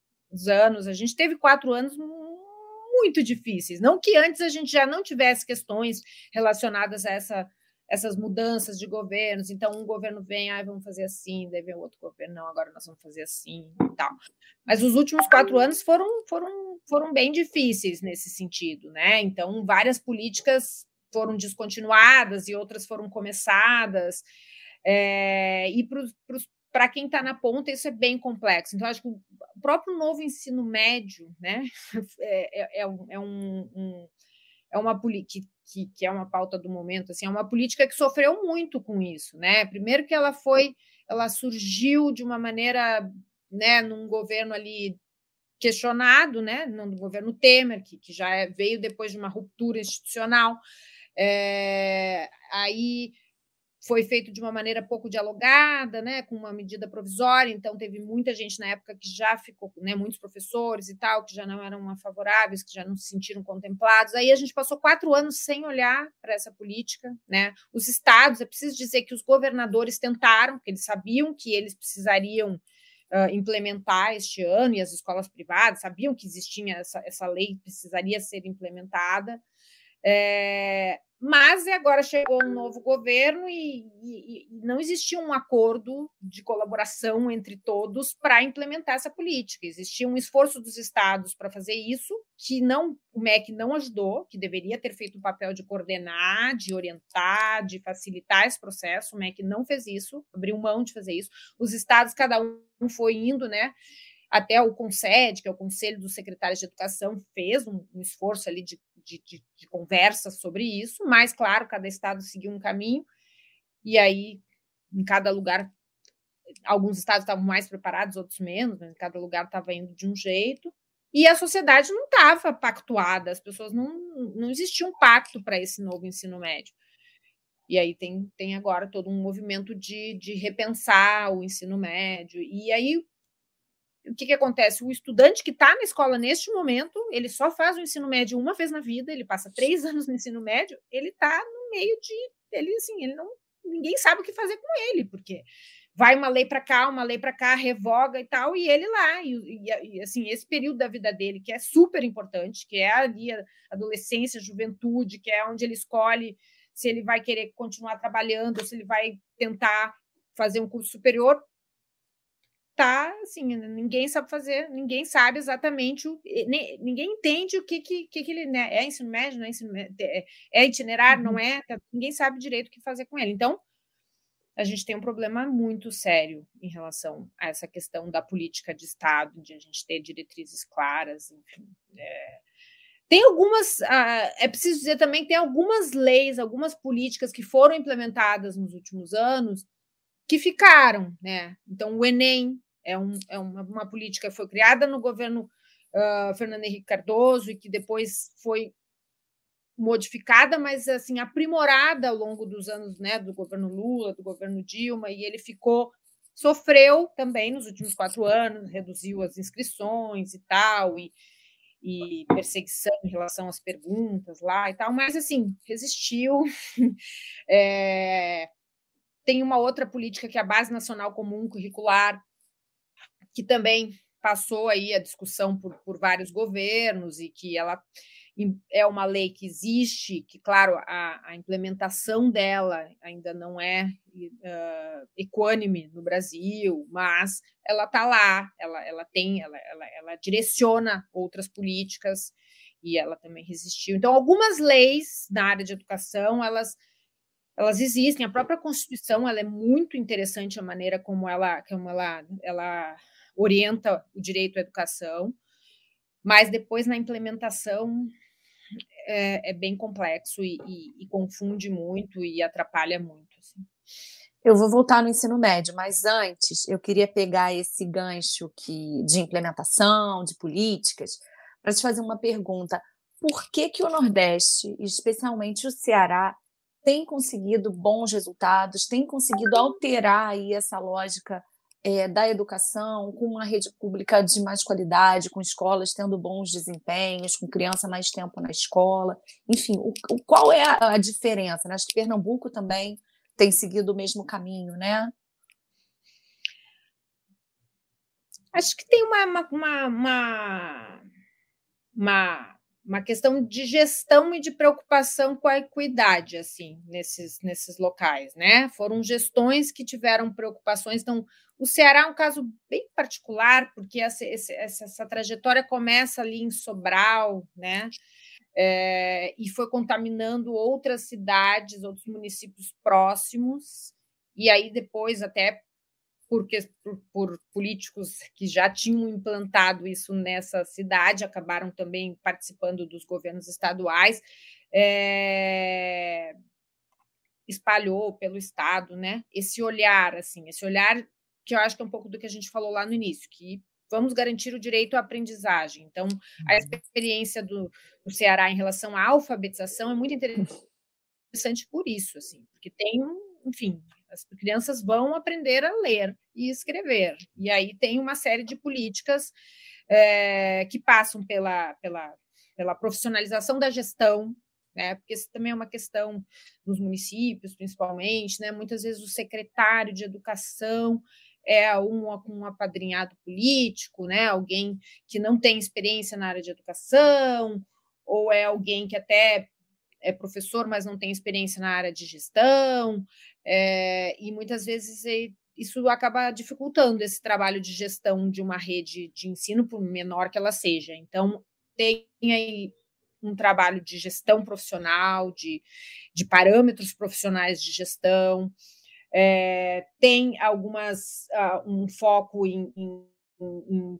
anos. A gente teve quatro anos muito difíceis. Não que antes a gente já não tivesse questões relacionadas a essa essas mudanças de governos. Então, um governo vem, ah, vamos fazer assim, daí vem outro governo, não, agora nós vamos fazer assim e tal. Mas os últimos quatro anos foram, foram, foram bem difíceis nesse sentido, né? Então, várias políticas foram descontinuadas e outras foram começadas. É, e para quem está na ponta, isso é bem complexo. Então, acho que o próprio novo ensino médio né, é, é, é um, é um é uma política que, que, é uma pauta do momento, assim, é uma política que sofreu muito com isso, né? Primeiro que ela foi, ela surgiu de uma maneira, né, num governo ali questionado, né, no governo Temer, que, que já é, veio depois de uma ruptura institucional, é, aí foi feito de uma maneira pouco dialogada, né, com uma medida provisória, então teve muita gente na época que já ficou, né, muitos professores e tal, que já não eram favoráveis, que já não se sentiram contemplados. Aí a gente passou quatro anos sem olhar para essa política, né? Os estados, é preciso dizer que os governadores tentaram, porque eles sabiam que eles precisariam uh, implementar este ano, e as escolas privadas sabiam que existia essa, essa lei precisaria ser implementada. É, mas agora chegou um novo governo e, e, e não existia um acordo de colaboração entre todos para implementar essa política. Existia um esforço dos estados para fazer isso, que não o MEC não ajudou, que deveria ter feito o papel de coordenar, de orientar, de facilitar esse processo. O MEC não fez isso, abriu mão de fazer isso. Os estados, cada um foi indo, né? Até o CONSED, que é o Conselho dos Secretários de Educação, fez um, um esforço ali de de, de, de conversas sobre isso, mas, claro, cada estado seguiu um caminho, e aí, em cada lugar, alguns estados estavam mais preparados, outros menos, mas cada lugar estava indo de um jeito, e a sociedade não estava pactuada, as pessoas não, não existia um pacto para esse novo ensino médio. E aí tem, tem agora todo um movimento de, de repensar o ensino médio. E aí o que, que acontece? O estudante que está na escola neste momento, ele só faz o ensino médio uma vez na vida, ele passa três anos no ensino médio, ele está no meio de. Ele, assim, ele não. Ninguém sabe o que fazer com ele, porque vai uma lei para cá, uma lei para cá, revoga e tal, e ele lá. E, e, assim, esse período da vida dele, que é super importante, que é ali a adolescência, juventude, que é onde ele escolhe se ele vai querer continuar trabalhando, se ele vai tentar fazer um curso superior, tá assim, ninguém sabe fazer, ninguém sabe exatamente o, ninguém entende o que que, que, que ele né, é ensino médio, não é ensino médio, é, é itinerário, uhum. não é, tá, ninguém sabe direito o que fazer com ele. Então, a gente tem um problema muito sério em relação a essa questão da política de Estado, de a gente ter diretrizes claras, enfim. É, tem algumas, ah, é preciso dizer também que tem algumas leis, algumas políticas que foram implementadas nos últimos anos que ficaram, né? Então, o Enem, é, um, é uma, uma, política que foi criada no governo uh, Fernando Henrique Cardoso e que depois foi modificada, mas assim aprimorada ao longo dos anos, né, do governo Lula, do governo Dilma, e ele ficou sofreu também nos últimos quatro anos, reduziu as inscrições e tal, e, e perseguição em relação às perguntas lá e tal, mas assim resistiu. é, tem uma outra política que é a Base Nacional Comum Curricular, que também passou aí a discussão por, por vários governos e que ela é uma lei que existe, que, claro, a, a implementação dela ainda não é uh, equânime no Brasil, mas ela está lá, ela, ela tem, ela, ela, ela direciona outras políticas e ela também resistiu. Então, algumas leis na área de educação, elas elas existem. A própria Constituição ela é muito interessante a maneira como ela, como ela, ela orienta o direito à educação, mas depois na implementação é, é bem complexo e, e, e, confunde muito e atrapalha muito. Assim. Eu vou voltar no ensino médio, mas antes eu queria pegar esse gancho que, de implementação, de políticas, para te fazer uma pergunta. Por que, que o Nordeste, especialmente o Ceará, tem conseguido bons resultados, tem conseguido alterar aí essa lógica é, da educação, com uma rede pública de mais qualidade, com escolas tendo bons desempenhos, com criança mais tempo na escola. Enfim, o, o qual é a, a, diferença? Né? Acho que Pernambuco também tem seguido o mesmo caminho, né? Acho que tem uma, uma, uma, uma uma questão de gestão e de preocupação com a equidade, assim, nesses, nesses locais, né? Foram gestões que tiveram preocupações. Então, o Ceará é um caso bem particular, porque essa, essa, essa trajetória começa ali em Sobral, né? É, e foi contaminando outras cidades, outros municípios próximos, e aí depois até porque, por, por, políticos que já tinham implantado isso nessa cidade, acabaram também participando dos governos estaduais, é, espalhou pelo Estado, né? Esse olhar, assim, esse olhar que eu acho que é um pouco do que a gente falou lá no início, que vamos garantir o direito à aprendizagem. Então, a uhum. experiência do, do Ceará em relação à alfabetização é muito interessante por isso, assim, porque tem, enfim, as crianças vão aprender a ler e escrever. E aí tem uma série de políticas é, que passam pela, pela, pela profissionalização da gestão, né? Porque isso também é uma questão nos municípios, principalmente, né? Muitas vezes o secretário de educação é um, um apadrinhado político, né? Alguém que não tem experiência na área de educação, ou é alguém que até é professor, mas não tem experiência na área de gestão, é, e muitas vezes isso acaba dificultando esse trabalho de gestão de uma rede de ensino, por menor que ela seja. Então, tem aí um trabalho de gestão profissional, de, de parâmetros profissionais de gestão, é, tem algumas uh, um foco em, em,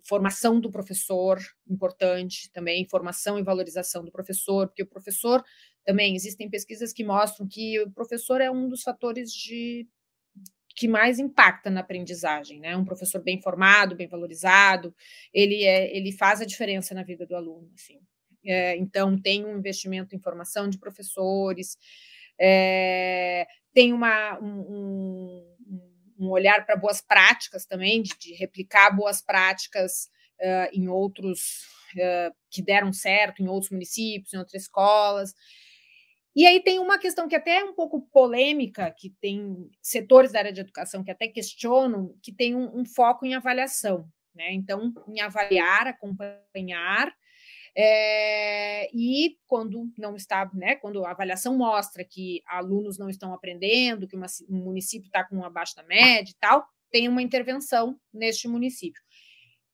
formação do professor importante também, formação e valorização do professor, porque o professor também existem pesquisas que mostram que o professor é um dos fatores de que mais impacta na aprendizagem, né? Um professor bem formado, bem valorizado, ele é, ele faz a diferença na vida do aluno, assim. É, então tem um investimento em formação de professores, é, tem uma, um, um olhar para boas práticas também, de, de replicar boas práticas uh, em outros uh, que deram certo, em outros municípios, em outras escolas. E aí tem uma questão que até é um pouco polêmica, que tem setores da área de educação que até questionam, que tem um, um foco em avaliação, né? Então, em avaliar, acompanhar, é, e quando não está, né, quando a avaliação mostra que alunos não estão aprendendo, que uma, um município está com abaixo da média e tal, tem uma intervenção neste município.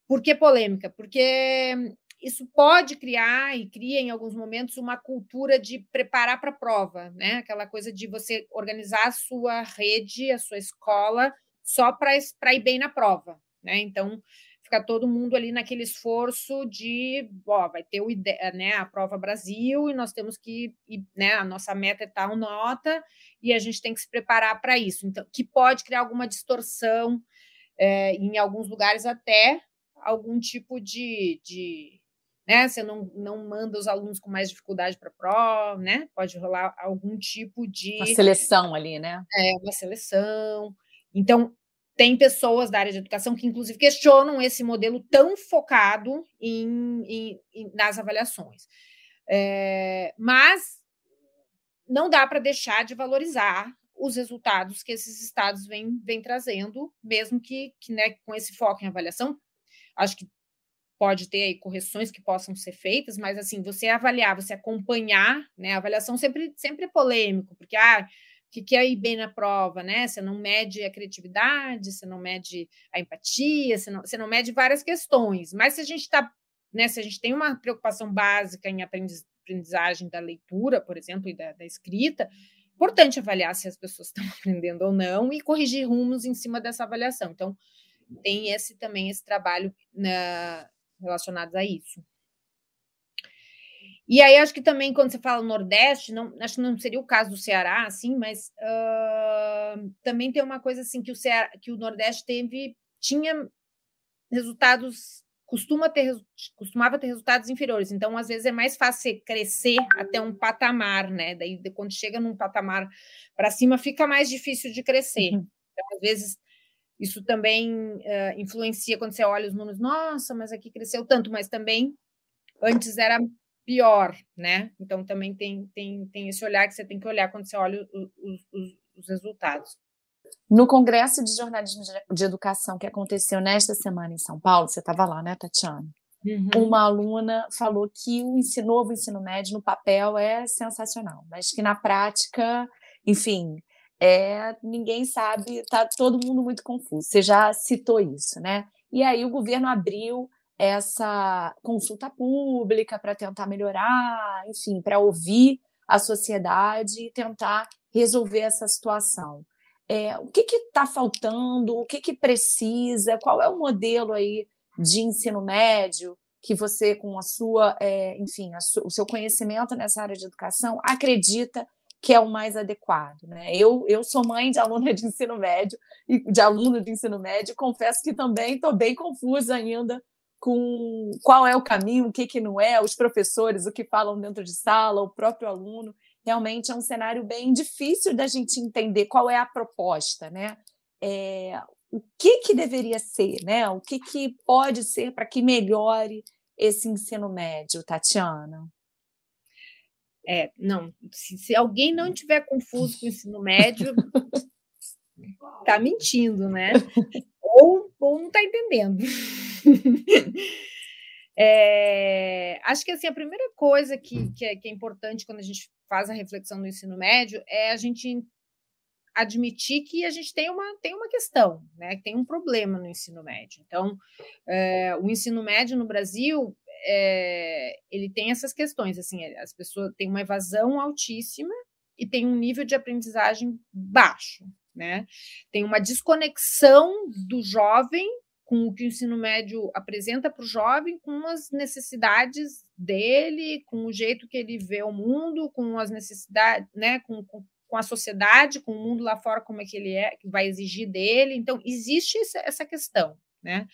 Por que polêmica? Porque isso pode criar e cria em alguns momentos uma cultura de preparar para a prova, né? Aquela coisa de você organizar a sua rede, a sua escola só para ir bem na prova, né? Então fica todo mundo ali naquele esforço de, ó, vai ter o, né, a prova Brasil e nós temos que, né, a nossa meta é tal nota e a gente tem que se preparar para isso. Então, que pode criar alguma distorção, é, em alguns lugares até algum tipo de, de né? Você não, não manda os alunos com mais dificuldade para a prova, né? Pode rolar algum tipo de. Uma seleção ali, né? É, uma seleção. Então, tem pessoas da área de educação que, inclusive, questionam esse modelo tão focado em, em, em nas avaliações. É, mas não dá para deixar de valorizar os resultados que esses estados vêm, vêm trazendo, mesmo que, que né, com esse foco em avaliação. Acho que pode ter aí correções que possam ser feitas, mas assim, você avaliar, você acompanhar, né? A avaliação sempre, sempre é polêmico, porque ah, que, que é ir bem na prova, né? Você não mede a criatividade, você não mede a empatia, você não, você não mede várias questões. Mas se a gente está, né? Se a gente tem uma preocupação básica em aprendizagem da leitura, por exemplo, e da, da escrita, importante avaliar se as pessoas estão aprendendo ou não e corrigir rumos em cima dessa avaliação. Então, tem esse também esse trabalho na, relacionados a isso. E aí, acho que também, quando você fala Nordeste, não, acho que não seria o caso do Ceará, assim, mas uh, também tem uma coisa assim que o, Ceará, que o Nordeste teve, tinha resultados, costuma ter, costumava ter resultados inferiores. Então, às vezes, é mais fácil crescer até um patamar, né? Daí, quando chega num patamar para cima, fica mais difícil de crescer. Uhum. Então, às vezes, isso também uh, influencia quando você olha os números, nossa, mas aqui cresceu tanto, mas também antes era pior, né? Então também tem, tem, tem esse olhar que você tem que olhar quando você olha os, os, os resultados. No Congresso de Jornalismo de Educação que aconteceu nesta semana em São Paulo, você estava lá, né, Tatiana? Uhum. Uma aluna falou que o ensino, novo ensino médio no papel é sensacional, mas que na prática, enfim, é, ninguém sabe, está todo mundo muito confuso. Você já citou isso, né? E aí o governo abriu essa consulta pública para tentar melhorar, enfim, para ouvir a sociedade e tentar resolver essa situação. É, o que está faltando? O que, que precisa? Qual é o modelo aí de ensino médio que você, com a sua, é, enfim, a su, o seu conhecimento nessa área de educação, acredita que é o mais adequado. Né? Eu, eu sou mãe de aluna de ensino médio e de aluno de ensino médio, confesso que também estou bem confusa ainda com qual é o caminho, o que, que não é, os professores, o que falam dentro de sala, o próprio aluno. Realmente é um cenário bem difícil da gente entender qual é a proposta, né? É, o que, que deveria ser, né? O que, que pode ser para que melhore esse ensino médio, Tatiana? É, não. Se, se alguém não tiver confuso com o ensino médio, tá mentindo, né? Ou, ou não está entendendo. É, acho que assim, a primeira coisa que, que é, que é importante quando a gente faz a reflexão do ensino médio é a gente admitir que a gente tem uma, tem uma questão, né? Tem um problema no ensino médio. Então, é, o ensino médio no Brasil é, ele tem essas questões, assim, as pessoas têm uma evasão altíssima e tem um nível de aprendizagem baixo, né? Tem uma desconexão do jovem com o que o ensino médio apresenta para o jovem, com as necessidades dele, com o jeito que ele vê o mundo, com as necessidades, né, com, com, com a sociedade, com o mundo lá fora, como é que ele é, que vai exigir dele. Então, existe essa questão, né?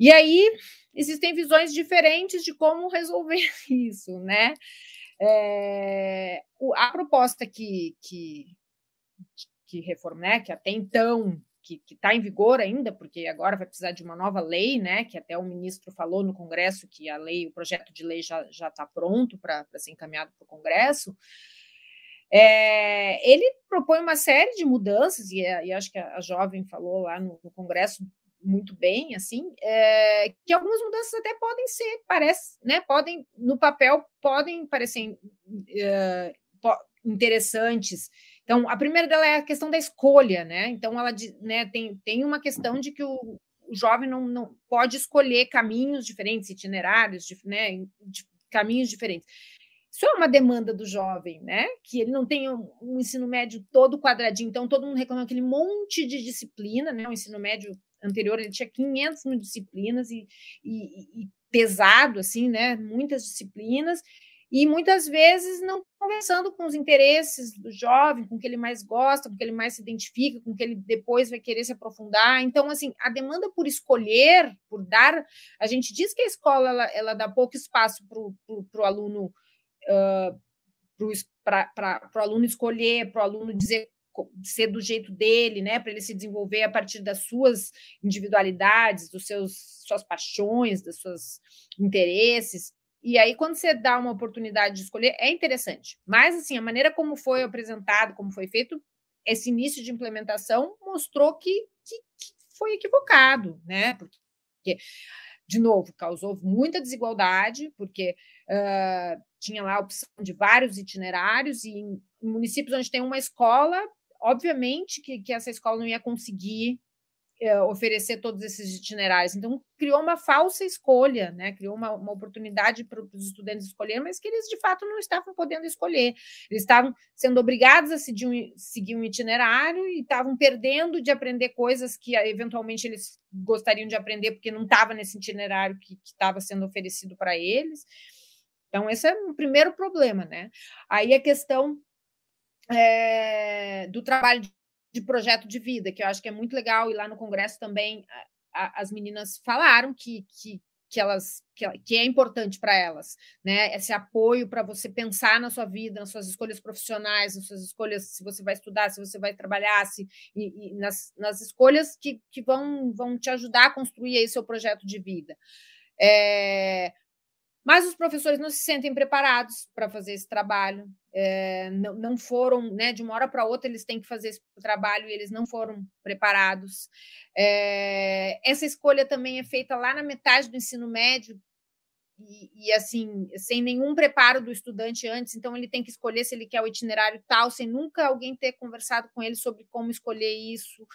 E aí existem visões diferentes de como resolver isso, né? É, a proposta que, que, que reforma, né, que até então que está em vigor ainda, porque agora vai precisar de uma nova lei, né? Que até o ministro falou no Congresso que a lei, o projeto de lei já está pronto para ser encaminhado para o Congresso. É, ele propõe uma série de mudanças, e, e acho que a, a jovem falou lá no, no Congresso muito bem, assim, é, que algumas mudanças até podem ser, parece, né? Podem, no papel, podem parecer é, interessantes, então, a primeira dela é a questão da escolha, né? Então, ela né, tem, tem uma questão de que o, o jovem não, não pode escolher caminhos diferentes, itinerários, né, de, caminhos diferentes. Isso é uma demanda do jovem, né? Que ele não tem um, um, ensino médio todo quadradinho. Então, todo mundo reclama aquele monte de disciplina, né? O ensino médio anterior ele tinha 500 mil disciplinas e, e, e pesado, assim, né? Muitas disciplinas e muitas vezes não conversando com os interesses do jovem, com o que ele mais gosta, com o que ele mais se identifica, com o que ele depois vai querer se aprofundar. Então, assim, a demanda por escolher, por dar, a gente diz que a escola ela, ela dá pouco espaço para o aluno uh, para o aluno escolher, para o aluno dizer ser do jeito dele, né, para ele se desenvolver a partir das suas individualidades, dos seus suas paixões, dos seus interesses. E aí, quando você dá uma oportunidade de escolher, é interessante. Mas, assim, a maneira como foi apresentado, como foi feito, esse início de implementação mostrou que, que, que foi equivocado, né? Porque, de novo, causou muita desigualdade, porque uh, tinha lá a opção de vários itinerários, e em, em municípios onde tem uma escola, obviamente que, que essa escola não ia conseguir é, oferecer todos esses itinerários. Então, criou uma falsa escolha, né? criou uma, uma oportunidade para os estudantes escolher, mas que eles, de fato, não estavam podendo escolher. Eles estavam sendo obrigados a seguir um, seguir um itinerário e estavam perdendo de aprender coisas que, eventualmente, eles gostariam de aprender, porque não estava nesse itinerário que estava sendo oferecido para eles. Então, esse é o primeiro problema. Né? Aí a questão é, do trabalho de projeto de vida, que eu acho que é muito legal, e lá no Congresso também a, a, as meninas falaram que, que, que elas que, que é importante para elas, né? Esse apoio para você pensar na sua vida, nas suas escolhas profissionais, nas suas escolhas, se você vai estudar, se você vai trabalhar, se, e, e nas, nas escolhas que, que vão, vão te ajudar a construir aí seu projeto de vida. É, mas os professores não se sentem preparados para fazer esse trabalho, é, não, não, foram, né, de uma hora para outra eles têm que fazer esse trabalho e eles não foram preparados. É, essa escolha também é feita lá na metade do ensino médio, e, e, assim, sem nenhum preparo do estudante antes, então ele tem que escolher se ele quer o itinerário tal, sem nunca alguém ter conversado com ele sobre como escolher isso.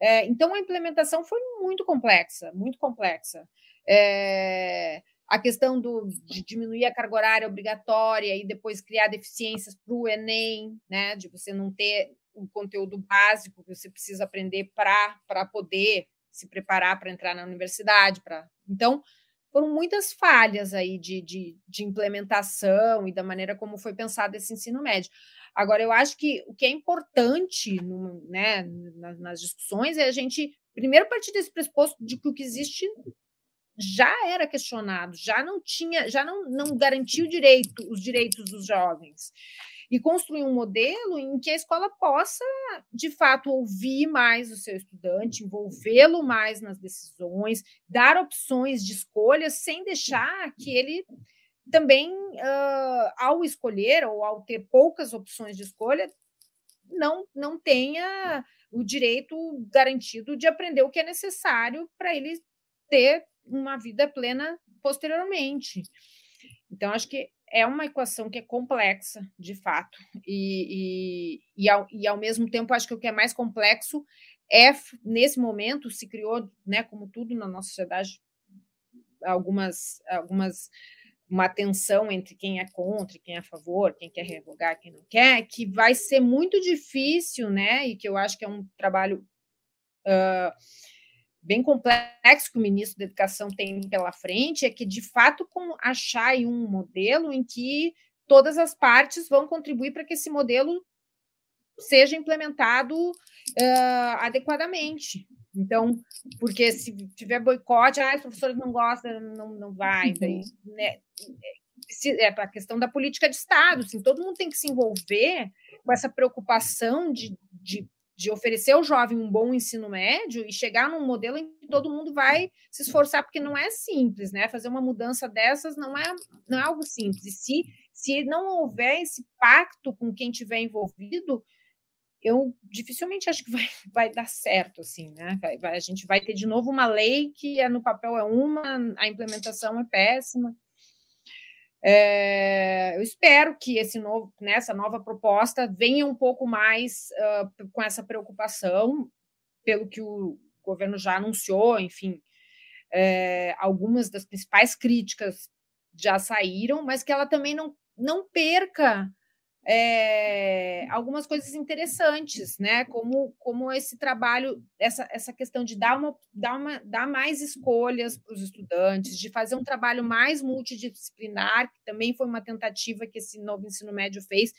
É, então a implementação foi muito complexa, muito complexa. É, a questão do, de diminuir a carga horária obrigatória e depois criar deficiências para o Enem, né, de você não ter o conteúdo básico que você precisa aprender para poder se preparar para entrar na universidade. Pra... Então, foram muitas falhas aí de, de, de implementação e da maneira como foi pensado esse ensino médio. Agora, eu acho que o que é importante no, né, nas, nas discussões é a gente, primeiro, partir desse pressuposto de que o que existe já era questionado, já não tinha, já não, não garantiu direito, os direitos dos jovens. E construir um modelo em que a escola possa, de fato, ouvir mais o seu estudante, envolvê-lo mais nas decisões, dar opções de escolha, sem deixar que ele também, uh, ao escolher ou ao ter poucas opções de escolha, não, não tenha o direito garantido de aprender o que é necessário para ele ter uma vida plena posteriormente. Então, acho que é uma equação que é complexa, de fato, e, e, e, ao, e ao mesmo tempo, acho que o que é mais complexo é, nesse momento, se criou, né, como tudo na nossa sociedade, algumas, algumas uma tensão entre quem é contra, quem é a favor, quem quer revogar, quem não quer, que vai ser muito difícil, né? E que eu acho que é um trabalho uh, bem complexo que o ministro da Educação tem pela frente, é que de fato com, achar um modelo em que todas as partes vão contribuir para que esse modelo seja implementado uh, adequadamente. Então, porque se tiver boicote, ah, os professores não gostam, não, não vai. Daí, uhum. né? é para a questão da política de Estado, assim, todo mundo tem que se envolver com essa preocupação de, de, de, oferecer ao jovem um bom ensino médio e chegar num modelo em que todo mundo vai se esforçar, porque não é simples, né? Fazer uma mudança dessas não é, não é algo simples. E se, se não houver esse pacto com quem tiver envolvido, eu dificilmente acho que vai, vai dar certo, assim, né? Vai, vai, a gente vai ter de novo uma lei que é, no papel é uma, a implementação é péssima. É, eu espero que esse novo, nessa né, nova proposta venha um pouco mais uh, com essa preocupação, pelo que o governo já anunciou, enfim, é, algumas das principais críticas já saíram, mas que ela também não, não perca é, algumas coisas interessantes, né? Como, como esse trabalho, essa, essa questão de dar, uma, dar, uma, dar mais escolhas para os estudantes, de fazer um trabalho mais multidisciplinar, que também foi uma tentativa que esse novo ensino médio fez,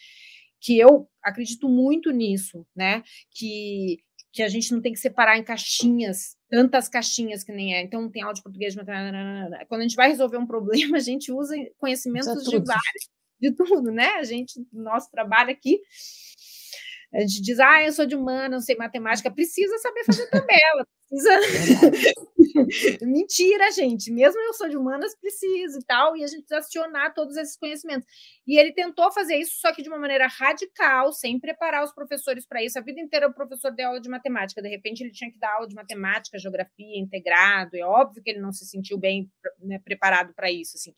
que eu acredito muito nisso, né? Que, que a gente não tem que separar em caixinhas, tantas caixinhas que nem é. Então, tem aula de português, quando a gente vai resolver um problema, a gente usa conhecimentos de vários de tudo, né? A gente, nosso trabalho aqui, a gente diz, ah, eu sou de humana, não sei matemática, precisa saber fazer tabela, precisa. Mentira, gente. Mesmo eu sou de humanas, preciso e tal, e a gente precisa acionar todos esses conhecimentos. E ele tentou fazer isso, só que de uma maneira radical, sem preparar os professores para isso. A vida inteira o professor deu aula de matemática, de repente ele tinha que dar aula de matemática, geografia, integrado. É óbvio que ele não se sentiu bem né, preparado para isso, assim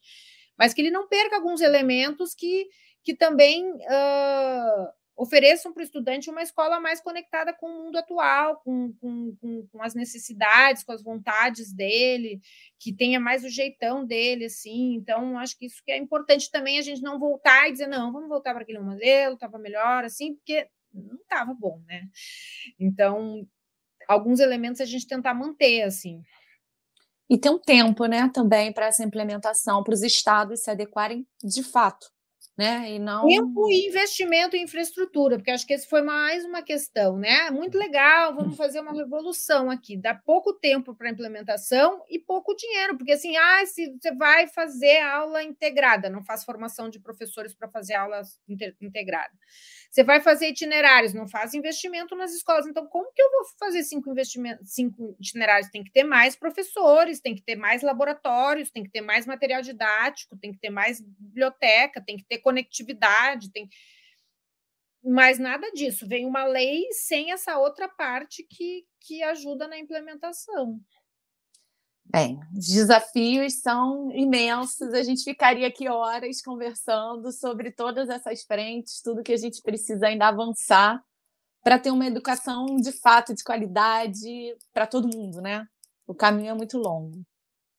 mas que ele não perca alguns elementos que, que também uh, ofereçam para o estudante uma escola mais conectada com o mundo atual, com, com, com, com, as necessidades, com as vontades dele, que tenha mais o jeitão dele, assim. Então, acho que isso que é importante também a gente não voltar e dizer, não, vamos voltar para aquele modelo, estava melhor, assim, porque não estava bom, né? Então, alguns elementos a gente tentar manter, assim. E tem um tempo, né, também para essa implementação, para os estados se adequarem de fato. Né? E não... Tempo e investimento em infraestrutura, porque acho que esse foi mais uma questão, né? Muito legal, vamos fazer uma revolução aqui. Dá pouco tempo para implementação e pouco dinheiro, porque assim, ah, se você vai fazer aula integrada, não faz formação de professores para fazer aula integrada. Você vai fazer itinerários, não faz investimento nas escolas. Então, como que eu vou fazer cinco investimentos, cinco itinerários? Tem que ter mais professores, tem que ter mais laboratórios, tem que ter mais material didático, tem que ter mais biblioteca, tem que ter conectividade, tem mas nada disso. Vem uma lei sem essa outra parte que, que ajuda na implementação. Bem, os desafios são imensos. A gente ficaria aqui horas conversando sobre todas essas frentes, tudo que a gente precisa ainda avançar para ter uma educação de fato de qualidade para todo mundo, né? O caminho é muito longo.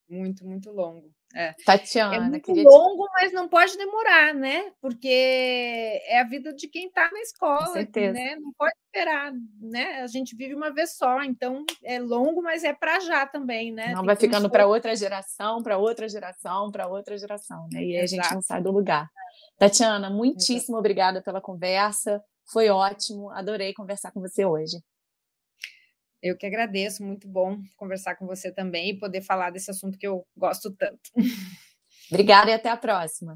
Muito, muito longo. É. Tatiana, é muito longo, te... mas não pode demorar, né? Porque é a vida de quem está na escola, né? Não pode esperar, né? A gente vive uma vez só, então é longo, mas é para já também, né? Não Tem vai ficando para outra geração, para outra geração, para outra geração, né? E aí a gente não sai do lugar. Tatiana, muitíssimo Exato. obrigada pela conversa. Foi ótimo, adorei conversar com você hoje. Eu que agradeço, muito bom conversar com você também e poder falar desse assunto que eu gosto tanto. Obrigada e até a próxima.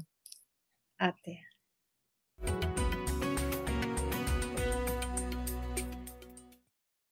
Até.